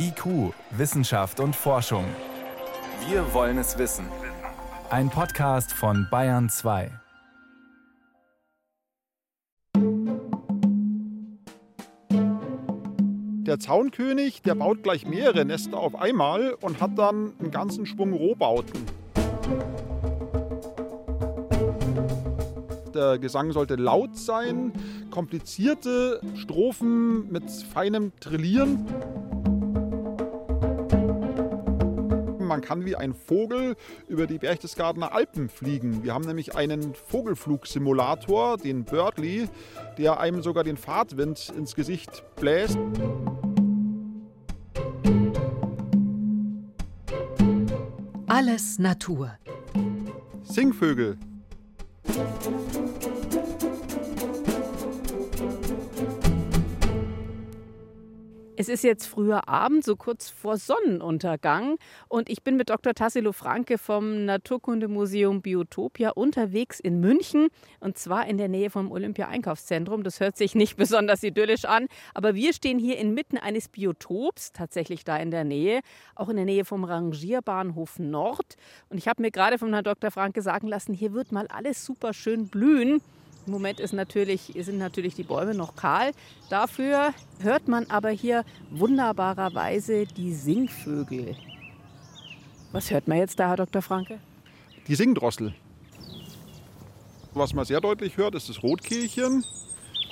IQ, Wissenschaft und Forschung. Wir wollen es wissen. Ein Podcast von Bayern 2. Der Zaunkönig, der baut gleich mehrere Nester auf einmal und hat dann einen ganzen Schwung Rohbauten. Der Gesang sollte laut sein, komplizierte Strophen mit feinem Trillieren. Man kann wie ein Vogel über die Berchtesgadener Alpen fliegen. Wir haben nämlich einen Vogelflugsimulator, den Birdly, der einem sogar den Fahrtwind ins Gesicht bläst. Alles Natur. Singvögel. Es ist jetzt früher Abend, so kurz vor Sonnenuntergang. Und ich bin mit Dr. Tassilo Franke vom Naturkundemuseum Biotopia unterwegs in München. Und zwar in der Nähe vom Olympia-Einkaufszentrum. Das hört sich nicht besonders idyllisch an. Aber wir stehen hier inmitten eines Biotops, tatsächlich da in der Nähe. Auch in der Nähe vom Rangierbahnhof Nord. Und ich habe mir gerade von Herrn Dr. Franke sagen lassen, hier wird mal alles super schön blühen. Im Moment ist natürlich, sind natürlich die Bäume noch kahl. Dafür hört man aber hier wunderbarerweise die Singvögel. Was hört man jetzt da, Herr Dr. Franke? Die Singdrossel. Was man sehr deutlich hört, ist das Rotkehlchen,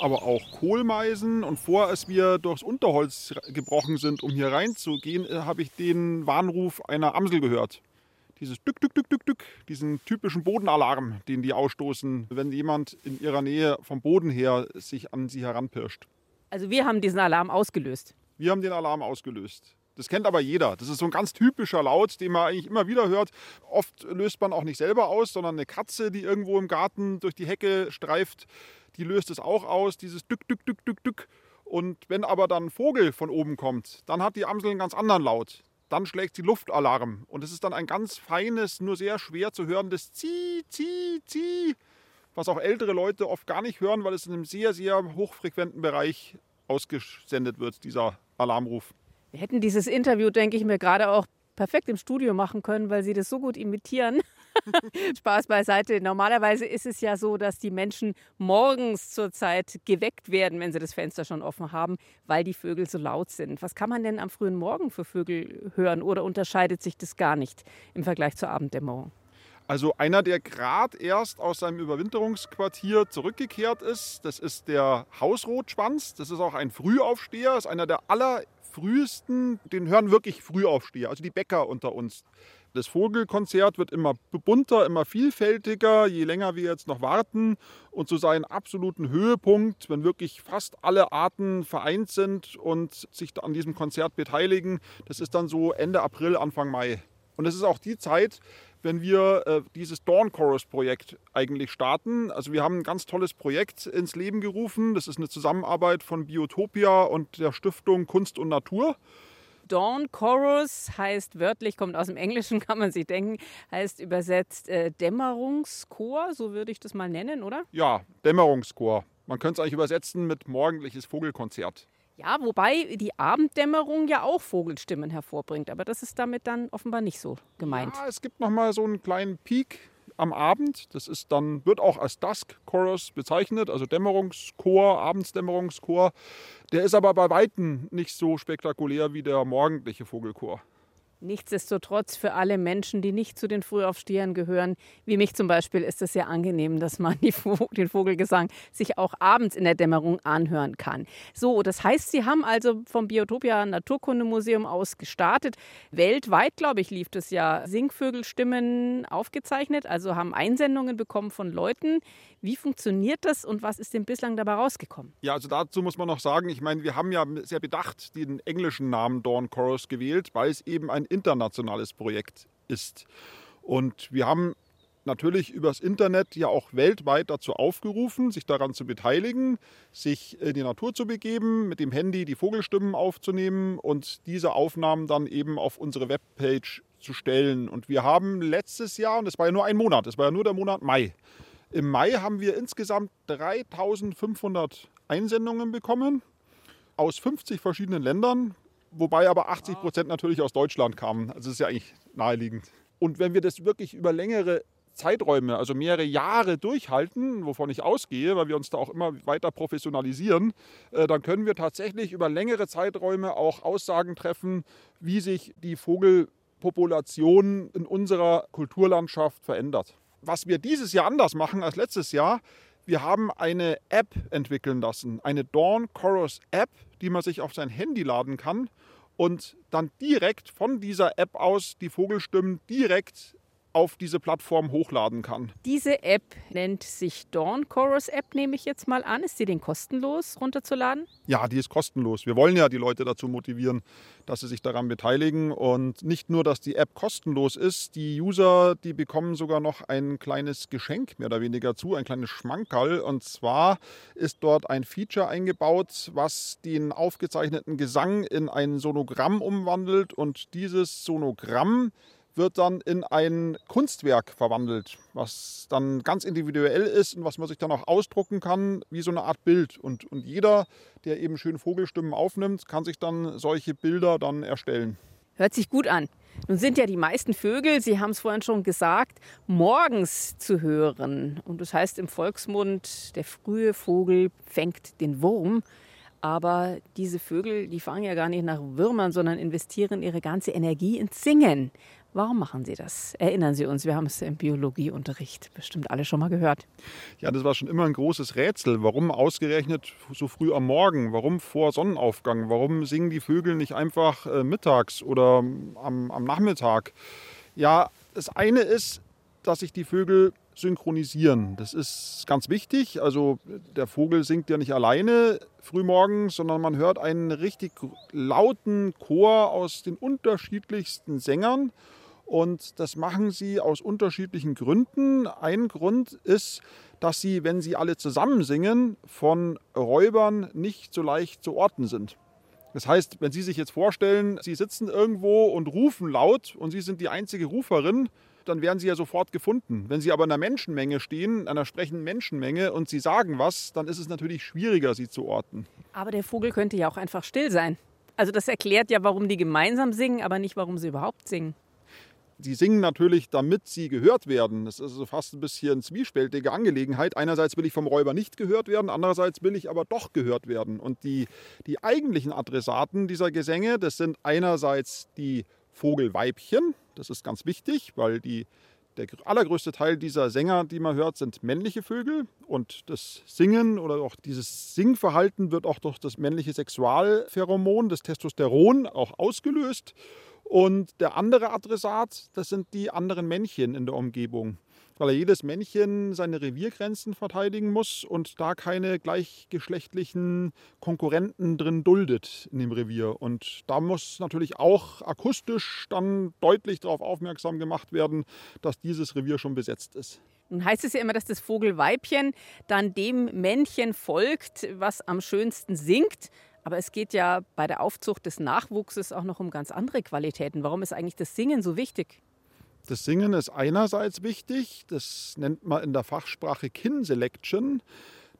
aber auch Kohlmeisen. Und vor, als wir durchs Unterholz gebrochen sind, um hier reinzugehen, äh, habe ich den Warnruf einer Amsel gehört dieses Dück, Dück, Dück, Dück, Dück, diesen typischen Bodenalarm, den die ausstoßen, wenn jemand in ihrer Nähe vom Boden her sich an sie heranpirscht. Also wir haben diesen Alarm ausgelöst. Wir haben den Alarm ausgelöst. Das kennt aber jeder. Das ist so ein ganz typischer Laut, den man eigentlich immer wieder hört. Oft löst man auch nicht selber aus, sondern eine Katze, die irgendwo im Garten durch die Hecke streift, die löst es auch aus, dieses Dück, Dück, Dück, Dück, Dück. Und wenn aber dann ein Vogel von oben kommt, dann hat die Amsel einen ganz anderen Laut dann schlägt sie Luftalarm. Und es ist dann ein ganz feines, nur sehr schwer zu hörendes Zieh, Zieh, Zieh, was auch ältere Leute oft gar nicht hören, weil es in einem sehr, sehr hochfrequenten Bereich ausgesendet wird, dieser Alarmruf. Wir hätten dieses Interview, denke ich mir, gerade auch perfekt im Studio machen können, weil Sie das so gut imitieren. Spaß beiseite. Normalerweise ist es ja so, dass die Menschen morgens zur Zeit geweckt werden, wenn sie das Fenster schon offen haben, weil die Vögel so laut sind. Was kann man denn am frühen Morgen für Vögel hören oder unterscheidet sich das gar nicht im Vergleich zur Abenddämmerung? Also einer, der gerade erst aus seinem Überwinterungsquartier zurückgekehrt ist, das ist der Hausrotschwanz. Das ist auch ein Frühaufsteher, ist einer der allerfrühesten, den hören wirklich Frühaufsteher, also die Bäcker unter uns. Das Vogelkonzert wird immer bunter, immer vielfältiger, je länger wir jetzt noch warten. Und zu seinem absoluten Höhepunkt, wenn wirklich fast alle Arten vereint sind und sich an diesem Konzert beteiligen, das ist dann so Ende April, Anfang Mai. Und es ist auch die Zeit, wenn wir äh, dieses Dawn Chorus Projekt eigentlich starten. Also wir haben ein ganz tolles Projekt ins Leben gerufen. Das ist eine Zusammenarbeit von Biotopia und der Stiftung Kunst und Natur. Dawn Chorus heißt wörtlich, kommt aus dem Englischen, kann man sich denken, heißt übersetzt äh, Dämmerungschor, so würde ich das mal nennen, oder? Ja, Dämmerungschor. Man könnte es eigentlich übersetzen mit morgendliches Vogelkonzert. Ja, wobei die Abenddämmerung ja auch Vogelstimmen hervorbringt, aber das ist damit dann offenbar nicht so gemeint. Ja, es gibt noch mal so einen kleinen Peak am Abend. Das ist dann, wird auch als Dusk Chorus bezeichnet, also Dämmerungschor, Abendsdämmerungschor. Der ist aber bei Weitem nicht so spektakulär wie der morgendliche Vogelchor. Nichtsdestotrotz für alle Menschen, die nicht zu den Frühaufstehern gehören, wie mich zum Beispiel, ist es sehr angenehm, dass man den Vogelgesang sich auch abends in der Dämmerung anhören kann. So, das heißt, Sie haben also vom Biotopia Naturkundemuseum aus gestartet. Weltweit, glaube ich, lief das ja Singvögelstimmen aufgezeichnet, also haben Einsendungen bekommen von Leuten. Wie funktioniert das und was ist denn bislang dabei rausgekommen? Ja, also dazu muss man noch sagen, ich meine, wir haben ja sehr bedacht den englischen Namen Dawn Chorus gewählt, weil es eben ein internationales Projekt ist. Und wir haben natürlich übers Internet ja auch weltweit dazu aufgerufen, sich daran zu beteiligen, sich in die Natur zu begeben, mit dem Handy die Vogelstimmen aufzunehmen und diese Aufnahmen dann eben auf unsere Webpage zu stellen. Und wir haben letztes Jahr, und das war ja nur ein Monat, das war ja nur der Monat Mai, im Mai haben wir insgesamt 3500 Einsendungen bekommen aus 50 verschiedenen Ländern, wobei aber 80 Prozent natürlich aus Deutschland kamen. Also das ist ja eigentlich naheliegend. Und wenn wir das wirklich über längere Zeiträume, also mehrere Jahre durchhalten, wovon ich ausgehe, weil wir uns da auch immer weiter professionalisieren, äh, dann können wir tatsächlich über längere Zeiträume auch Aussagen treffen, wie sich die Vogelpopulation in unserer Kulturlandschaft verändert. Was wir dieses Jahr anders machen als letztes Jahr, wir haben eine App entwickeln lassen, eine Dawn Chorus App, die man sich auf sein Handy laden kann und dann direkt von dieser App aus die Vogelstimmen direkt auf diese Plattform hochladen kann. Diese App nennt sich Dawn Chorus App, nehme ich jetzt mal an. Ist sie denn kostenlos runterzuladen? Ja, die ist kostenlos. Wir wollen ja die Leute dazu motivieren, dass sie sich daran beteiligen. Und nicht nur, dass die App kostenlos ist, die User, die bekommen sogar noch ein kleines Geschenk mehr oder weniger zu, ein kleines Schmankerl. Und zwar ist dort ein Feature eingebaut, was den aufgezeichneten Gesang in ein Sonogramm umwandelt. Und dieses Sonogramm wird dann in ein Kunstwerk verwandelt, was dann ganz individuell ist und was man sich dann auch ausdrucken kann, wie so eine Art Bild. Und, und jeder, der eben schön Vogelstimmen aufnimmt, kann sich dann solche Bilder dann erstellen. Hört sich gut an. Nun sind ja die meisten Vögel, Sie haben es vorhin schon gesagt, morgens zu hören. Und das heißt im Volksmund, der frühe Vogel fängt den Wurm. Aber diese Vögel, die fangen ja gar nicht nach Würmern, sondern investieren ihre ganze Energie ins Singen. Warum machen Sie das? Erinnern Sie uns, wir haben es im Biologieunterricht bestimmt alle schon mal gehört. Ja, das war schon immer ein großes Rätsel. Warum ausgerechnet so früh am Morgen? Warum vor Sonnenaufgang? Warum singen die Vögel nicht einfach äh, mittags oder am, am Nachmittag? Ja, das eine ist, dass sich die Vögel synchronisieren. Das ist ganz wichtig. Also der Vogel singt ja nicht alleine frühmorgens, sondern man hört einen richtig lauten Chor aus den unterschiedlichsten Sängern. Und das machen sie aus unterschiedlichen Gründen. Ein Grund ist, dass sie, wenn sie alle zusammen singen, von Räubern nicht so leicht zu orten sind. Das heißt, wenn Sie sich jetzt vorstellen, Sie sitzen irgendwo und rufen laut und Sie sind die einzige Ruferin, dann werden Sie ja sofort gefunden. Wenn Sie aber in einer Menschenmenge stehen, einer sprechenden Menschenmenge und Sie sagen was, dann ist es natürlich schwieriger, Sie zu orten. Aber der Vogel könnte ja auch einfach still sein. Also das erklärt ja, warum die gemeinsam singen, aber nicht, warum sie überhaupt singen. Sie singen natürlich, damit sie gehört werden. Das ist also fast ein bisschen zwiespältige Angelegenheit. Einerseits will ich vom Räuber nicht gehört werden, andererseits will ich aber doch gehört werden. Und die, die eigentlichen Adressaten dieser Gesänge, das sind einerseits die Vogelweibchen. Das ist ganz wichtig, weil die, der allergrößte Teil dieser Sänger, die man hört, sind männliche Vögel. Und das Singen oder auch dieses Singverhalten wird auch durch das männliche Sexualpheromon, das Testosteron, auch ausgelöst. Und der andere Adressat, das sind die anderen Männchen in der Umgebung, weil jedes Männchen seine Reviergrenzen verteidigen muss und da keine gleichgeschlechtlichen Konkurrenten drin duldet in dem Revier. Und da muss natürlich auch akustisch dann deutlich darauf aufmerksam gemacht werden, dass dieses Revier schon besetzt ist. Nun heißt es ja immer, dass das Vogelweibchen dann dem Männchen folgt, was am schönsten singt. Aber es geht ja bei der Aufzucht des Nachwuchses auch noch um ganz andere Qualitäten. Warum ist eigentlich das Singen so wichtig? Das Singen ist einerseits wichtig, das nennt man in der Fachsprache Kin Selection,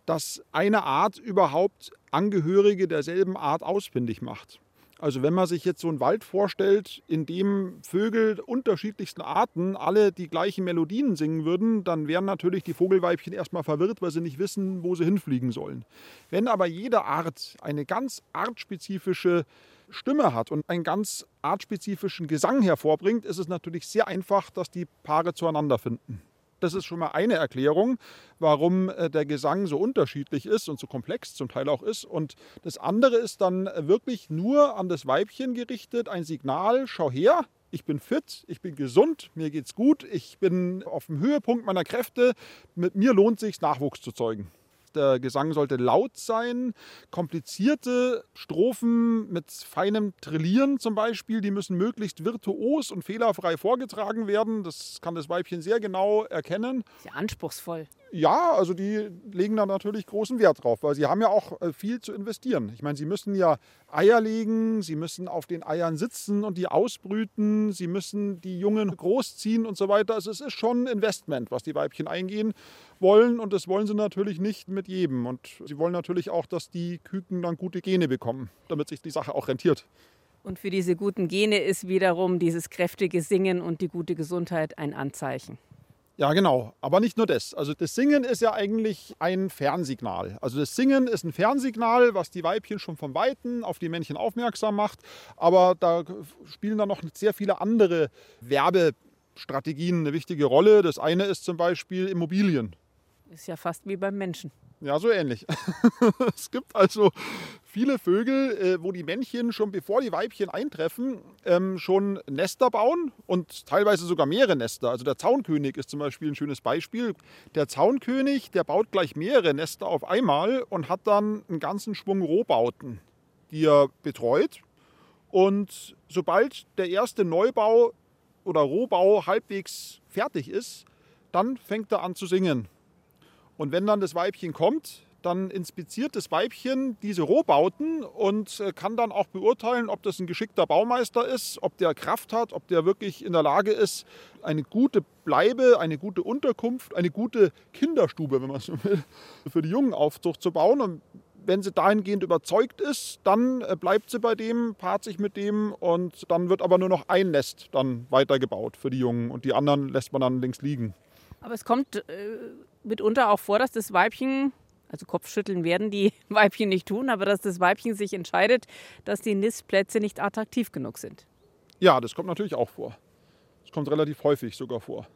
dass eine Art überhaupt Angehörige derselben Art ausfindig macht. Also wenn man sich jetzt so einen Wald vorstellt, in dem Vögel unterschiedlichsten Arten alle die gleichen Melodien singen würden, dann wären natürlich die Vogelweibchen erstmal verwirrt, weil sie nicht wissen, wo sie hinfliegen sollen. Wenn aber jede Art eine ganz artspezifische Stimme hat und einen ganz artspezifischen Gesang hervorbringt, ist es natürlich sehr einfach, dass die Paare zueinander finden. Das ist schon mal eine Erklärung, warum äh, der Gesang so unterschiedlich ist und so komplex zum Teil auch ist. Und das andere ist dann wirklich nur an das Weibchen gerichtet, ein Signal, schau her, ich bin fit, ich bin gesund, mir geht's gut, ich bin auf dem Höhepunkt meiner Kräfte, mit mir lohnt sich Nachwuchs zu zeugen. Der Gesang sollte laut sein. Komplizierte Strophen mit feinem Trillieren zum Beispiel, die müssen möglichst virtuos und fehlerfrei vorgetragen werden. Das kann das Weibchen sehr genau erkennen. Sehr anspruchsvoll. Ja, also die legen da natürlich großen Wert drauf, weil sie haben ja auch äh, viel zu investieren. Ich meine, sie müssen ja Eier legen, sie müssen auf den Eiern sitzen und die ausbrüten, sie müssen die Jungen großziehen und so weiter. Also es ist schon ein Investment, was die Weibchen eingehen wollen und das wollen sie natürlich nicht mit jedem. Und sie wollen natürlich auch, dass die Küken dann gute Gene bekommen, damit sich die Sache auch rentiert. Und für diese guten Gene ist wiederum dieses kräftige Singen und die gute Gesundheit ein Anzeichen. Ja, genau. Aber nicht nur das. Also das Singen ist ja eigentlich ein Fernsignal. Also das Singen ist ein Fernsignal, was die Weibchen schon vom Weiten auf die Männchen aufmerksam macht. Aber da spielen dann noch sehr viele andere Werbestrategien eine wichtige Rolle. Das eine ist zum Beispiel Immobilien. Ist ja fast wie beim Menschen. Ja, so ähnlich. es gibt also viele Vögel, äh, wo die Männchen schon bevor die Weibchen eintreffen, ähm, schon Nester bauen und teilweise sogar mehrere Nester. Also der Zaunkönig ist zum Beispiel ein schönes Beispiel. Der Zaunkönig, der baut gleich mehrere Nester auf einmal und hat dann einen ganzen Schwung Rohbauten, die er betreut. Und sobald der erste Neubau oder Rohbau halbwegs fertig ist, dann fängt er an zu singen. Und wenn dann das Weibchen kommt, dann inspiziert das Weibchen diese Rohbauten und äh, kann dann auch beurteilen, ob das ein geschickter Baumeister ist, ob der Kraft hat, ob der wirklich in der Lage ist, eine gute Bleibe, eine gute Unterkunft, eine gute Kinderstube, wenn man so will, für die Jungenaufzucht zu bauen. Und wenn sie dahingehend überzeugt ist, dann äh, bleibt sie bei dem, paart sich mit dem und dann wird aber nur noch ein Nest dann weitergebaut für die Jungen und die anderen lässt man dann links liegen. Aber es kommt äh, mitunter auch vor, dass das Weibchen, also Kopfschütteln werden die Weibchen nicht tun, aber dass das Weibchen sich entscheidet, dass die Nistplätze nicht attraktiv genug sind. Ja, das kommt natürlich auch vor. Das kommt relativ häufig sogar vor.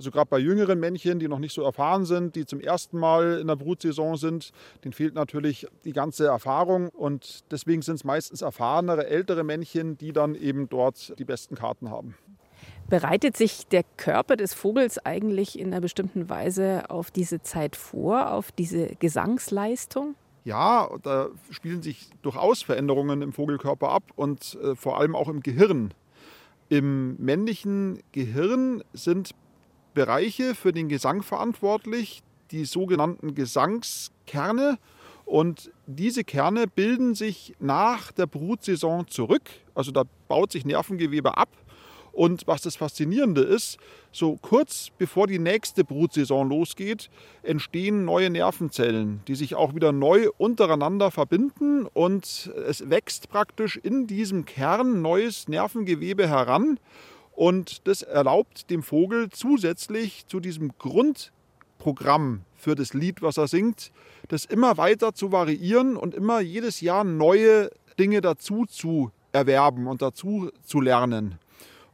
Also gerade bei jüngeren Männchen, die noch nicht so erfahren sind, die zum ersten Mal in der Brutsaison sind, denen fehlt natürlich die ganze Erfahrung und deswegen sind es meistens erfahrenere, ältere Männchen, die dann eben dort die besten Karten haben. Bereitet sich der Körper des Vogels eigentlich in einer bestimmten Weise auf diese Zeit vor, auf diese Gesangsleistung? Ja, da spielen sich durchaus Veränderungen im Vogelkörper ab und äh, vor allem auch im Gehirn. Im männlichen Gehirn sind Bereiche für den Gesang verantwortlich, die sogenannten Gesangskerne. Und diese Kerne bilden sich nach der Brutsaison zurück. Also da baut sich Nervengewebe ab und was das Faszinierende ist, so kurz bevor die nächste Brutsaison losgeht, entstehen neue Nervenzellen, die sich auch wieder neu untereinander verbinden und es wächst praktisch in diesem Kern neues Nervengewebe heran. Und das erlaubt dem Vogel zusätzlich zu diesem Grundprogramm für das Lied, was er singt, das immer weiter zu variieren und immer jedes Jahr neue Dinge dazu zu erwerben und dazu zu lernen.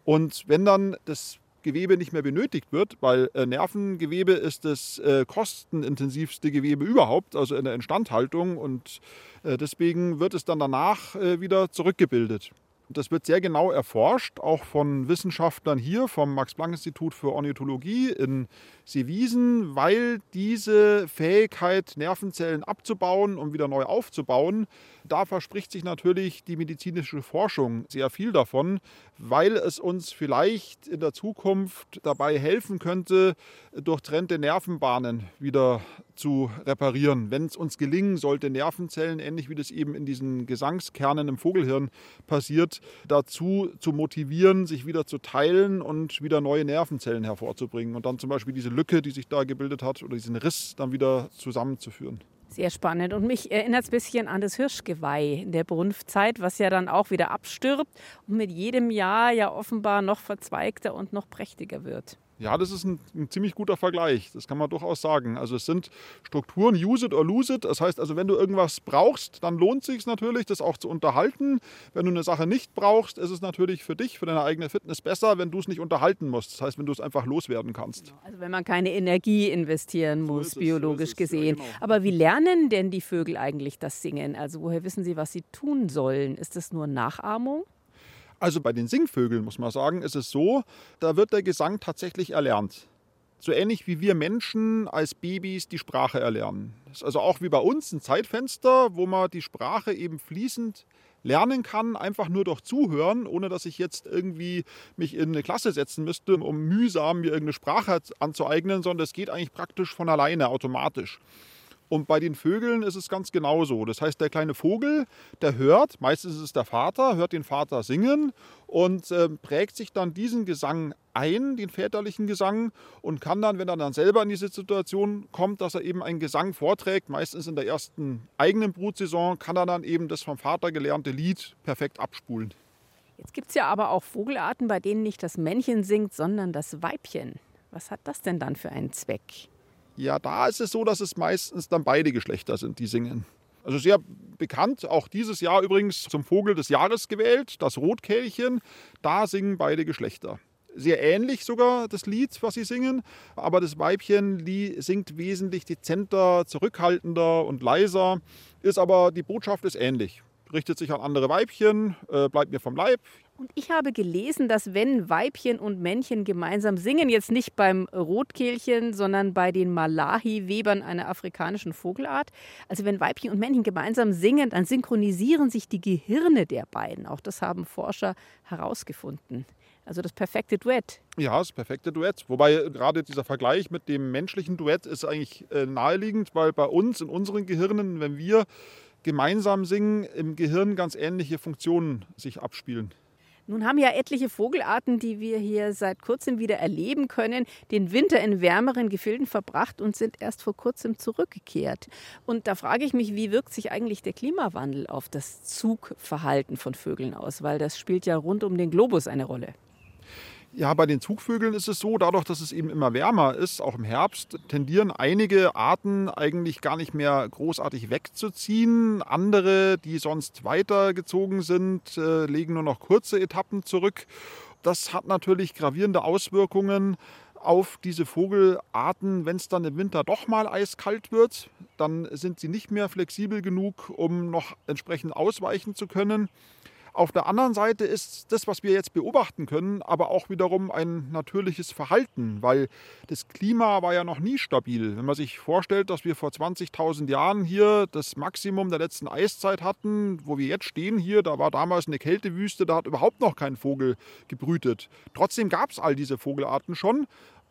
Und wenn dann das Gewebe nicht mehr benötigt wird, weil äh, Nervengewebe ist das äh, kostenintensivste Gewebe überhaupt, also in der Instandhaltung und äh, deswegen wird es dann danach äh, wieder zurückgebildet. Das wird sehr genau erforscht, auch von Wissenschaftlern hier vom Max-Planck-Institut für Ornithologie in Seewiesen, weil diese Fähigkeit, Nervenzellen abzubauen und wieder neu aufzubauen, da verspricht sich natürlich die medizinische Forschung sehr viel davon, weil es uns vielleicht in der Zukunft dabei helfen könnte, durchtrennte Nervenbahnen wieder zu reparieren. Wenn es uns gelingen sollte, Nervenzellen, ähnlich wie das eben in diesen Gesangskernen im Vogelhirn passiert, dazu zu motivieren, sich wieder zu teilen und wieder neue Nervenzellen hervorzubringen und dann zum Beispiel diese Lücke, die sich da gebildet hat, oder diesen Riss dann wieder zusammenzuführen. Sehr spannend. Und mich erinnert es ein bisschen an das Hirschgeweih in der Brunftzeit, was ja dann auch wieder abstirbt und mit jedem Jahr ja offenbar noch verzweigter und noch prächtiger wird. Ja, das ist ein, ein, ziemlich guter Vergleich. Das kann man durchaus sagen. Also es sind Strukturen, use it or lose it. Das heißt also, wenn du irgendwas brauchst, dann lohnt es sich natürlich, das auch zu unterhalten. Wenn du eine Sache nicht brauchst, ist es natürlich für dich, für deine eigene Fitness besser, wenn du es nicht unterhalten musst. Das heißt, wenn du es einfach loswerden kannst. Genau. Also wenn man keine Energie investieren muss, so biologisch so gesehen. Ja, genau. Aber wie lernen denn die Vögel eigentlich das Singen? Also woher wissen sie, was sie tun sollen? Ist das nur Nachahmung? Also bei den Singvögeln muss man sagen, ist es so, da wird der Gesang tatsächlich erlernt. So ähnlich wie wir Menschen als Babys die Sprache erlernen. Das ist also auch wie bei uns ein Zeitfenster, wo man die Sprache eben fließend lernen kann, einfach nur durch Zuhören, ohne dass ich jetzt irgendwie mich in eine Klasse setzen müsste, um mühsam mir irgendeine Sprache anzueignen, sondern das geht eigentlich praktisch von alleine, automatisch. Und bei den Vögeln ist es ganz genauso. Das heißt, der kleine Vogel, der hört, meistens ist es der Vater, hört den Vater singen und äh, prägt sich dann diesen Gesang ein, den väterlichen Gesang, und kann dann, wenn er dann selber in diese Situation kommt, dass er eben einen Gesang vorträgt, meistens in der ersten eigenen Brutsaison, kann er dann eben das vom Vater gelernte Lied perfekt abspulen. Jetzt gibt es ja aber auch Vogelarten, bei denen nicht das Männchen singt, sondern das Weibchen. Was hat das denn dann für einen Zweck? Ja, da ist es so, dass es meistens dann beide Geschlechter sind, die singen. Also sehr bekannt, auch dieses Jahr übrigens zum Vogel des Jahres gewählt, das Rotkehlchen. Da singen beide Geschlechter. Sehr ähnlich sogar das Lied, was sie singen, aber das Weibchen singt wesentlich dezenter, zurückhaltender und leiser, ist aber die Botschaft ist ähnlich richtet sich an andere Weibchen, äh, bleibt mir vom Leib. Und ich habe gelesen, dass wenn Weibchen und Männchen gemeinsam singen, jetzt nicht beim Rotkehlchen, sondern bei den Malahi-Webern einer afrikanischen Vogelart, also wenn Weibchen und Männchen gemeinsam singen, dann synchronisieren sich die Gehirne der beiden. Auch das haben Forscher herausgefunden. Also das perfekte Duett. Ja, das perfekte Duett. Wobei gerade dieser Vergleich mit dem menschlichen Duett ist eigentlich äh, naheliegend, weil bei uns in unseren Gehirnen, wenn wir gemeinsam singen, im Gehirn ganz ähnliche Funktionen sich abspielen. Nun haben ja etliche Vogelarten, die wir hier seit kurzem wieder erleben können, den Winter in wärmeren Gefilden verbracht und sind erst vor kurzem zurückgekehrt. Und da frage ich mich, wie wirkt sich eigentlich der Klimawandel auf das Zugverhalten von Vögeln aus? Weil das spielt ja rund um den Globus eine Rolle. Ja, bei den Zugvögeln ist es so, dadurch, dass es eben immer wärmer ist, auch im Herbst, tendieren einige Arten eigentlich gar nicht mehr großartig wegzuziehen. Andere, die sonst weitergezogen sind, äh, legen nur noch kurze Etappen zurück. Das hat natürlich gravierende Auswirkungen auf diese Vogelarten, wenn es dann im Winter doch mal eiskalt wird, dann sind sie nicht mehr flexibel genug, um noch entsprechend ausweichen zu können. Auf der anderen Seite ist das, was wir jetzt beobachten können, aber auch wiederum ein natürliches Verhalten, weil das Klima war ja noch nie stabil. Wenn man sich vorstellt, dass wir vor 20.000 Jahren hier das Maximum der letzten Eiszeit hatten, wo wir jetzt stehen hier, da war damals eine Kältewüste, da hat überhaupt noch kein Vogel gebrütet. Trotzdem gab es all diese Vogelarten schon.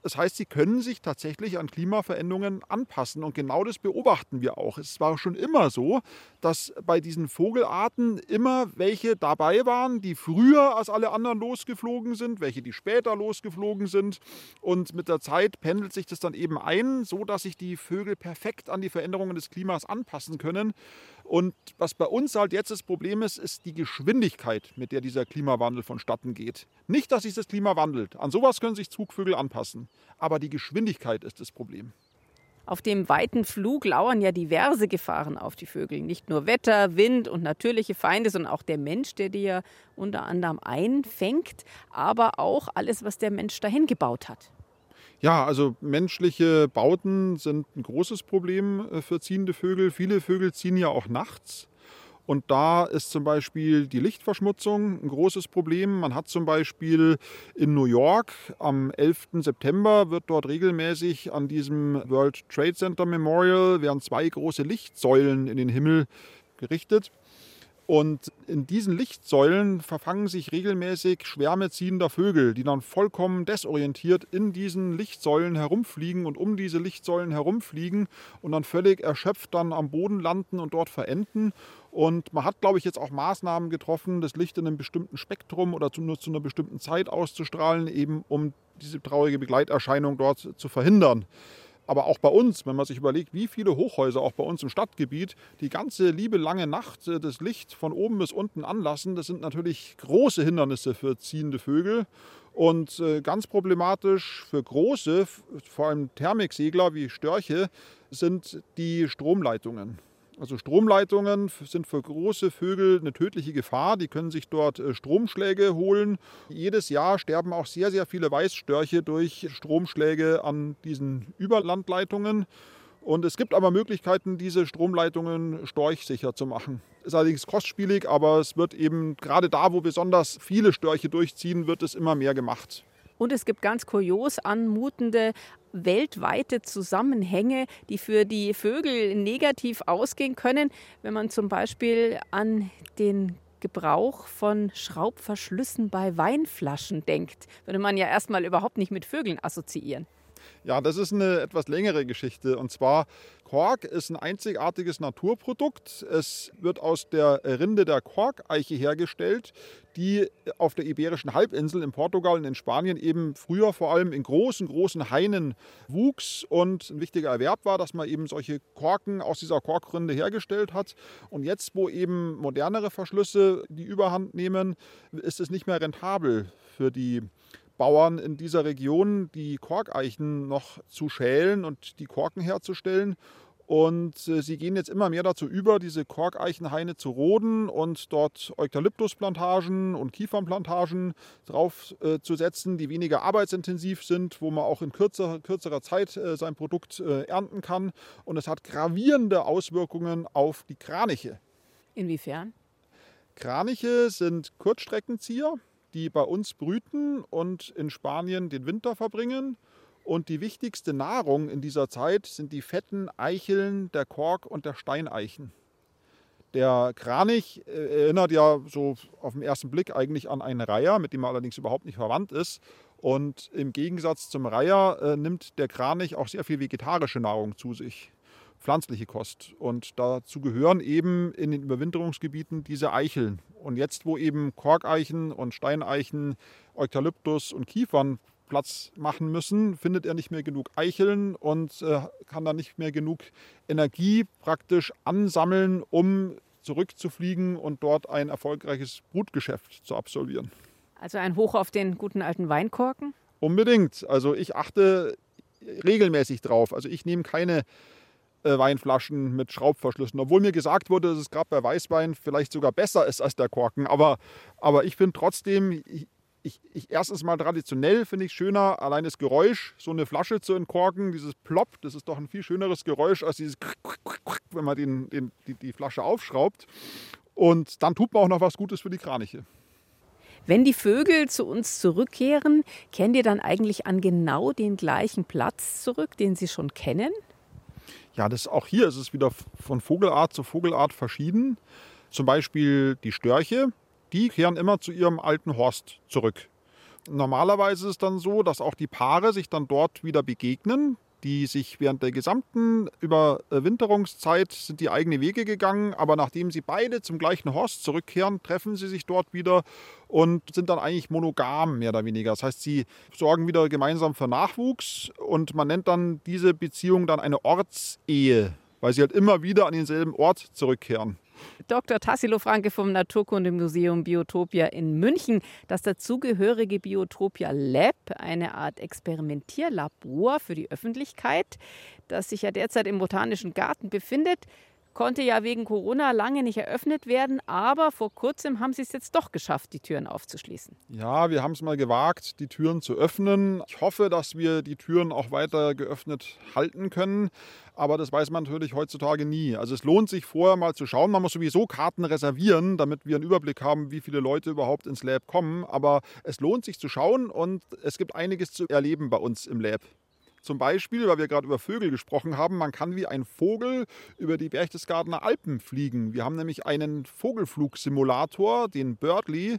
Das heißt, sie können sich tatsächlich an Klimaveränderungen anpassen. Und genau das beobachten wir auch. Es war schon immer so, dass bei diesen Vogelarten immer welche dabei waren, die früher als alle anderen losgeflogen sind, welche die später losgeflogen sind. Und mit der Zeit pendelt sich das dann eben ein, so dass sich die Vögel perfekt an die Veränderungen des Klimas anpassen können. Und was bei uns halt jetzt das Problem ist, ist die Geschwindigkeit, mit der dieser Klimawandel vonstatten geht. Nicht, dass sich das Klima wandelt. An sowas können sich Zugvögel anpassen. Aber die Geschwindigkeit ist das Problem. Auf dem weiten Flug lauern ja diverse Gefahren auf die Vögel. Nicht nur Wetter, Wind und natürliche Feinde, sondern auch der Mensch, der die ja unter anderem einfängt, aber auch alles, was der Mensch dahin gebaut hat. Ja, also menschliche Bauten sind ein großes Problem äh, für ziehende Vögel. Viele Vögel ziehen ja auch nachts. Und da ist zum Beispiel die Lichtverschmutzung ein großes Problem. Man hat zum Beispiel in New York am 11. September wird dort regelmäßig an diesem World Trade Center Memorial werden zwei große Lichtsäulen in den Himmel gerichtet. Und in diesen Lichtsäulen verfangen sich regelmäßig Schwärme ziehender Vögel, die dann vollkommen desorientiert in diesen Lichtsäulen herumfliegen und um diese Lichtsäulen herumfliegen und dann völlig erschöpft dann am Boden landen und dort verenden. Und man hat, glaube ich, jetzt auch Maßnahmen getroffen, das Licht in einem bestimmten Spektrum oder nur zu einer bestimmten Zeit auszustrahlen, eben um diese traurige Begleiterscheinung dort zu verhindern. Aber auch bei uns, wenn man sich überlegt, wie viele Hochhäuser auch bei uns im Stadtgebiet die ganze liebe lange Nacht äh, das Licht von oben bis unten anlassen, das sind natürlich große Hindernisse für ziehende Vögel. Und äh, ganz problematisch für große, vor allem Thermiksegler wie Störche, sind die Stromleitungen. Also Stromleitungen sind für große Vögel eine tödliche Gefahr. Die können sich dort äh, Stromschläge holen. Jedes Jahr sterben auch sehr, sehr viele Weißstörche durch Stromschläge an diesen Überlandleitungen. Und es gibt aber Möglichkeiten, diese Stromleitungen storchsicher zu machen. Ist allerdings kostspielig, aber es wird eben gerade da, wo besonders viele Störche durchziehen, wird es immer mehr gemacht. Und es gibt ganz kurios anmutende weltweite Zusammenhänge, die für die Vögel negativ ausgehen können, wenn man zum Beispiel an den Gebrauch von Schraubverschlüssen bei Weinflaschen denkt. Würde man ja erstmal überhaupt nicht mit Vögeln assoziieren. Ja, das ist eine etwas längere Geschichte. Und zwar, Kork ist ein einzigartiges Naturprodukt. Es wird aus der Rinde der Korkeiche hergestellt, die auf der Iberischen Halbinsel in Portugal und in Spanien eben früher vor allem in großen, großen Hainen wuchs. Und ein wichtiger Erwerb war, dass man eben solche Korken aus dieser Korkrinde hergestellt hat. Und jetzt, wo eben modernere Verschlüsse die Überhand nehmen, ist es nicht mehr rentabel für die Bauern in dieser Region die Korkeichen noch zu schälen und die Korken herzustellen. Und äh, sie gehen jetzt immer mehr dazu über, diese Korkeichenhaine zu roden und dort Eukalyptusplantagen und Kiefernplantagen draufzusetzen, äh, die weniger arbeitsintensiv sind, wo man auch in kürzer, kürzerer Zeit äh, sein Produkt äh, ernten kann. Und es hat gravierende Auswirkungen auf die Kraniche. Inwiefern? Kraniche sind Kurzstreckenzieher die bei uns brüten und in Spanien den Winter verbringen. Und die wichtigste Nahrung in dieser Zeit sind die fetten Eicheln der Kork- und der Steineichen. Der Kranich äh, erinnert ja so auf den ersten Blick eigentlich an einen Reiher, mit dem er allerdings überhaupt nicht verwandt ist. Und im Gegensatz zum Reiher äh, nimmt der Kranich auch sehr viel vegetarische Nahrung zu sich pflanzliche Kost. Und dazu gehören eben in den Überwinterungsgebieten diese Eicheln. Und jetzt, wo eben Korkeichen und Steineichen, Eukalyptus und Kiefern Platz machen müssen, findet er nicht mehr genug Eicheln und äh, kann dann nicht mehr genug Energie praktisch ansammeln, um zurückzufliegen und dort ein erfolgreiches Brutgeschäft zu absolvieren. Also ein Hoch auf den guten alten Weinkorken? Unbedingt. Also ich achte regelmäßig drauf. Also ich nehme keine Weinflaschen mit Schraubverschlüssen. Obwohl mir gesagt wurde, dass es gerade bei Weißwein vielleicht sogar besser ist als der Korken. Aber, aber ich finde trotzdem, ich, ich, ich, erstens mal traditionell finde ich schöner, allein das Geräusch, so eine Flasche zu entkorken, dieses Plop, das ist doch ein viel schöneres Geräusch als dieses, wenn man den, den, die, die Flasche aufschraubt. Und dann tut man auch noch was Gutes für die Kraniche. Wenn die Vögel zu uns zurückkehren, kehren die dann eigentlich an genau den gleichen Platz zurück, den sie schon kennen? Ja, das auch hier ist es wieder von Vogelart zu Vogelart verschieden. Zum Beispiel die Störche, die kehren immer zu ihrem alten Horst zurück. Normalerweise ist es dann so, dass auch die Paare sich dann dort wieder begegnen die sich während der gesamten Überwinterungszeit sind die eigene Wege gegangen, aber nachdem sie beide zum gleichen Horst zurückkehren, treffen sie sich dort wieder und sind dann eigentlich monogam mehr oder weniger. Das heißt, sie sorgen wieder gemeinsam für Nachwuchs und man nennt dann diese Beziehung dann eine Ortsehe, weil sie halt immer wieder an denselben Ort zurückkehren. Dr. Tassilo Franke vom Naturkundemuseum Biotopia in München. Das dazugehörige Biotopia Lab, eine Art Experimentierlabor für die Öffentlichkeit, das sich ja derzeit im Botanischen Garten befindet konnte ja wegen Corona lange nicht eröffnet werden, aber vor kurzem haben sie es jetzt doch geschafft, die Türen aufzuschließen. Ja, wir haben es mal gewagt, die Türen zu öffnen. Ich hoffe, dass wir die Türen auch weiter geöffnet halten können, aber das weiß man natürlich heutzutage nie. Also es lohnt sich vorher mal zu schauen. Man muss sowieso Karten reservieren, damit wir einen Überblick haben, wie viele Leute überhaupt ins Lab kommen, aber es lohnt sich zu schauen und es gibt einiges zu erleben bei uns im Lab. Zum Beispiel, weil wir gerade über Vögel gesprochen haben, man kann wie ein Vogel über die Berchtesgadener Alpen fliegen. Wir haben nämlich einen Vogelflugsimulator, den Birdly,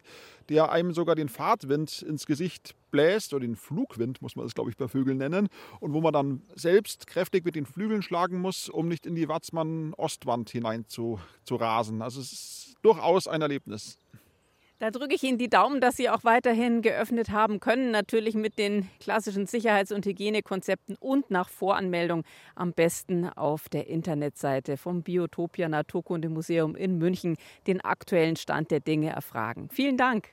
der einem sogar den Fahrtwind ins Gesicht bläst, oder den Flugwind muss man das, glaube ich, bei Vögeln nennen, und wo man dann selbst kräftig mit den Flügeln schlagen muss, um nicht in die Watzmann-Ostwand hinein zu, zu rasen. Also es ist durchaus ein Erlebnis. Da drücke ich Ihnen die Daumen, dass Sie auch weiterhin geöffnet haben können. Natürlich mit den klassischen Sicherheits- und Hygienekonzepten und nach Voranmeldung am besten auf der Internetseite vom Biotopia Naturkundemuseum in München den aktuellen Stand der Dinge erfragen. Vielen Dank.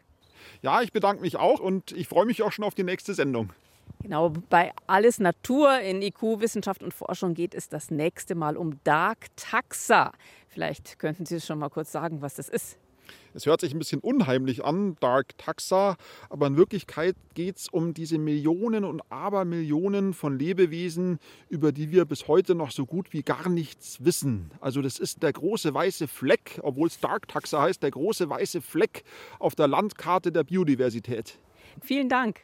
Ja, ich bedanke mich auch und ich freue mich auch schon auf die nächste Sendung. Genau, bei Alles Natur in IQ, Wissenschaft und Forschung geht es das nächste Mal um Dark Taxa. Vielleicht könnten Sie schon mal kurz sagen, was das ist. Es hört sich ein bisschen unheimlich an, Dark Taxa, aber in Wirklichkeit geht es um diese Millionen und Abermillionen von Lebewesen, über die wir bis heute noch so gut wie gar nichts wissen. Also das ist der große weiße Fleck, obwohl es Dark Taxa heißt, der große weiße Fleck auf der Landkarte der Biodiversität. Vielen Dank.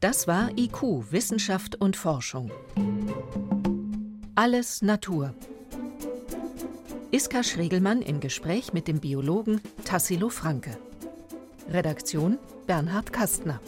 Das war IQ, Wissenschaft und Forschung. Alles Natur. Iska Schregelmann im Gespräch mit dem Biologen Tassilo Franke. Redaktion Bernhard Kastner.